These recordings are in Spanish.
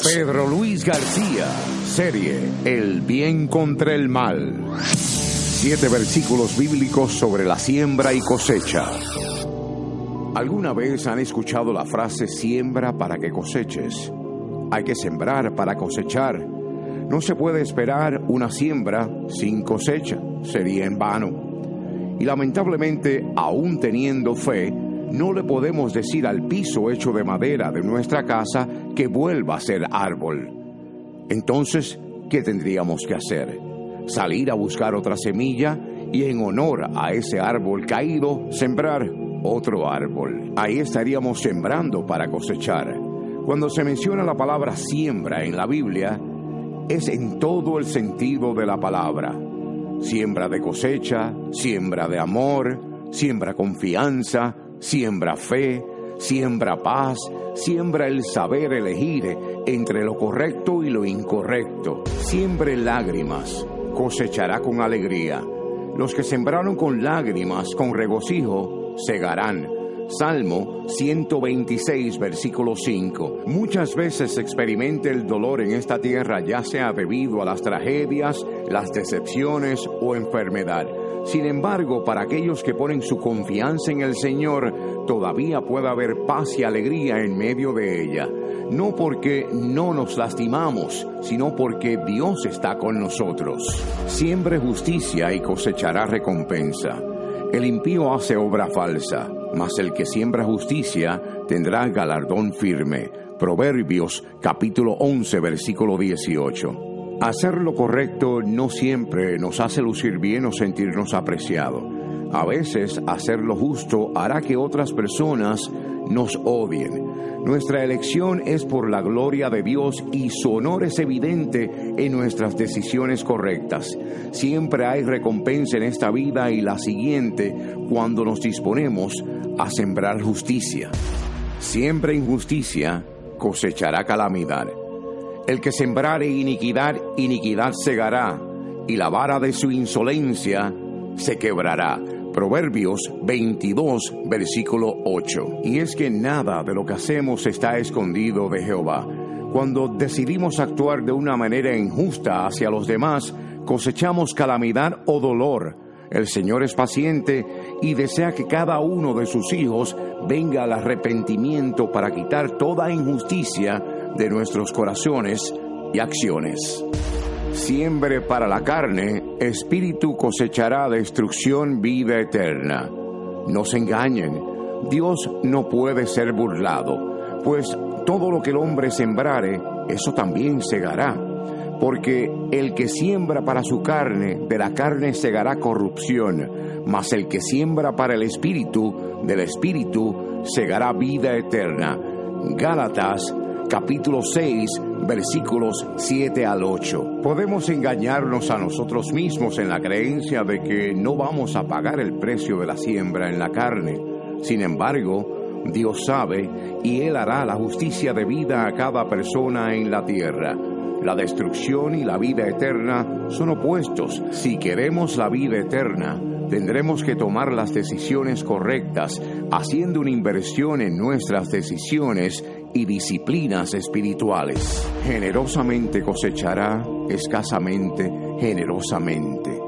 Pedro Luis García, serie El bien contra el mal. Siete versículos bíblicos sobre la siembra y cosecha. ¿Alguna vez han escuchado la frase siembra para que coseches? Hay que sembrar para cosechar. No se puede esperar una siembra sin cosecha, sería en vano. Y lamentablemente, aún teniendo fe, no le podemos decir al piso hecho de madera de nuestra casa que vuelva a ser árbol. Entonces, ¿qué tendríamos que hacer? Salir a buscar otra semilla y en honor a ese árbol caído, sembrar otro árbol. Ahí estaríamos sembrando para cosechar. Cuando se menciona la palabra siembra en la Biblia, es en todo el sentido de la palabra. Siembra de cosecha, siembra de amor, siembra confianza, siembra fe, siembra paz, siembra el saber elegir entre lo correcto y lo incorrecto. Siembre lágrimas, cosechará con alegría. Los que sembraron con lágrimas, con regocijo, segarán. Salmo 126, versículo 5. Muchas veces experimenta el dolor en esta tierra, ya sea debido a las tragedias, las decepciones o enfermedad. Sin embargo, para aquellos que ponen su confianza en el Señor, todavía puede haber paz y alegría en medio de ella. No porque no nos lastimamos, sino porque Dios está con nosotros. Siembre justicia y cosechará recompensa. El impío hace obra falsa, mas el que siembra justicia tendrá galardón firme. Proverbios capítulo 11 versículo 18. Hacer lo correcto no siempre nos hace lucir bien o sentirnos apreciados. A veces hacer lo justo hará que otras personas nos odien. Nuestra elección es por la gloria de Dios y su honor es evidente en nuestras decisiones correctas. Siempre hay recompensa en esta vida y la siguiente cuando nos disponemos a sembrar justicia. Siempre injusticia cosechará calamidad. El que sembrare iniquidad, iniquidad segará, y la vara de su insolencia se quebrará. Proverbios 22, versículo 8. Y es que nada de lo que hacemos está escondido de Jehová. Cuando decidimos actuar de una manera injusta hacia los demás, cosechamos calamidad o dolor. El Señor es paciente y desea que cada uno de sus hijos venga al arrepentimiento para quitar toda injusticia de nuestros corazones y acciones. Siembre para la carne, espíritu cosechará destrucción, vida eterna. No se engañen, Dios no puede ser burlado, pues todo lo que el hombre sembrare, eso también segará. Porque el que siembra para su carne, de la carne segará corrupción, mas el que siembra para el espíritu, del espíritu segará vida eterna. Gálatas capítulo 6, versículos 7 al 8. Podemos engañarnos a nosotros mismos en la creencia de que no vamos a pagar el precio de la siembra en la carne. Sin embargo, Dios sabe y Él hará la justicia de vida a cada persona en la tierra. La destrucción y la vida eterna son opuestos. Si queremos la vida eterna, tendremos que tomar las decisiones correctas, haciendo una inversión en nuestras decisiones y disciplinas espirituales. Generosamente cosechará, escasamente, generosamente.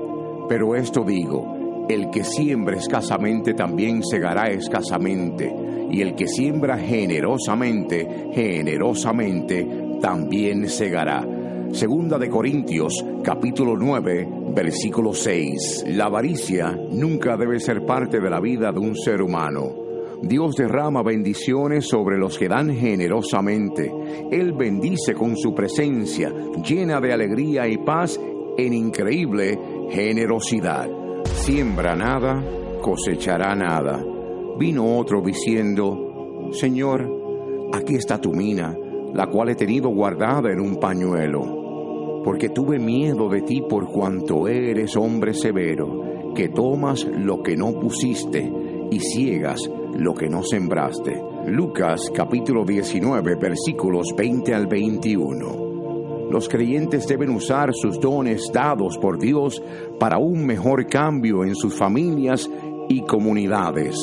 Pero esto digo, el que siembra escasamente también segará escasamente, y el que siembra generosamente, generosamente también segará. Segunda de Corintios, capítulo 9, versículo 6. La avaricia nunca debe ser parte de la vida de un ser humano. Dios derrama bendiciones sobre los que dan generosamente. Él bendice con su presencia, llena de alegría y paz en increíble generosidad. Siembra nada, cosechará nada. Vino otro diciendo, Señor, aquí está tu mina, la cual he tenido guardada en un pañuelo, porque tuve miedo de ti por cuanto eres hombre severo, que tomas lo que no pusiste y ciegas lo que no sembraste. Lucas capítulo 19 versículos 20 al 21. Los creyentes deben usar sus dones dados por Dios para un mejor cambio en sus familias y comunidades.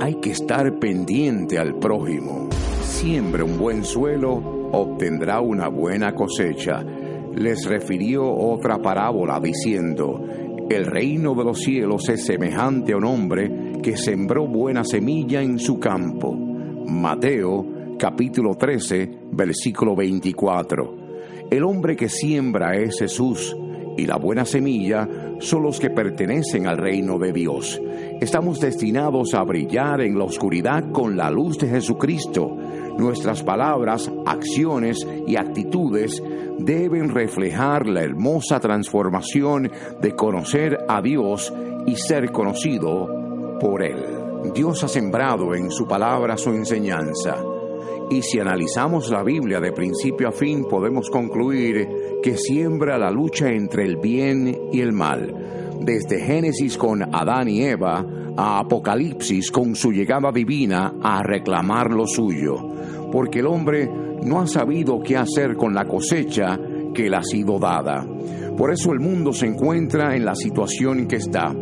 Hay que estar pendiente al prójimo. Siembre un buen suelo obtendrá una buena cosecha. Les refirió otra parábola diciendo, el reino de los cielos es semejante a un hombre que sembró buena semilla en su campo. Mateo capítulo 13, versículo 24. El hombre que siembra es Jesús y la buena semilla son los que pertenecen al reino de Dios. Estamos destinados a brillar en la oscuridad con la luz de Jesucristo. Nuestras palabras, acciones y actitudes deben reflejar la hermosa transformación de conocer a Dios y ser conocido por Él. Dios ha sembrado en su palabra su enseñanza. Y si analizamos la Biblia de principio a fin, podemos concluir que siembra la lucha entre el bien y el mal, desde Génesis con Adán y Eva a Apocalipsis con su llegada divina a reclamar lo suyo, porque el hombre no ha sabido qué hacer con la cosecha que le ha sido dada. Por eso el mundo se encuentra en la situación que está.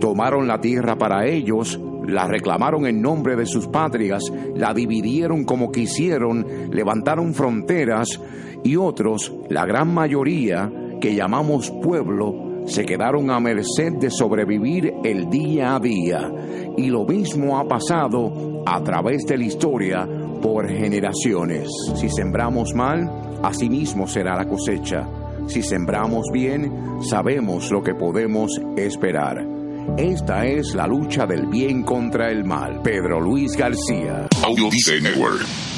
Tomaron la tierra para ellos, la reclamaron en nombre de sus patrias, la dividieron como quisieron, levantaron fronteras y otros, la gran mayoría, que llamamos pueblo, se quedaron a merced de sobrevivir el día a día. Y lo mismo ha pasado a través de la historia por generaciones. Si sembramos mal, así mismo será la cosecha. Si sembramos bien, sabemos lo que podemos esperar. Esta es la lucha del bien contra el mal. Pedro Luis García. Audio Network.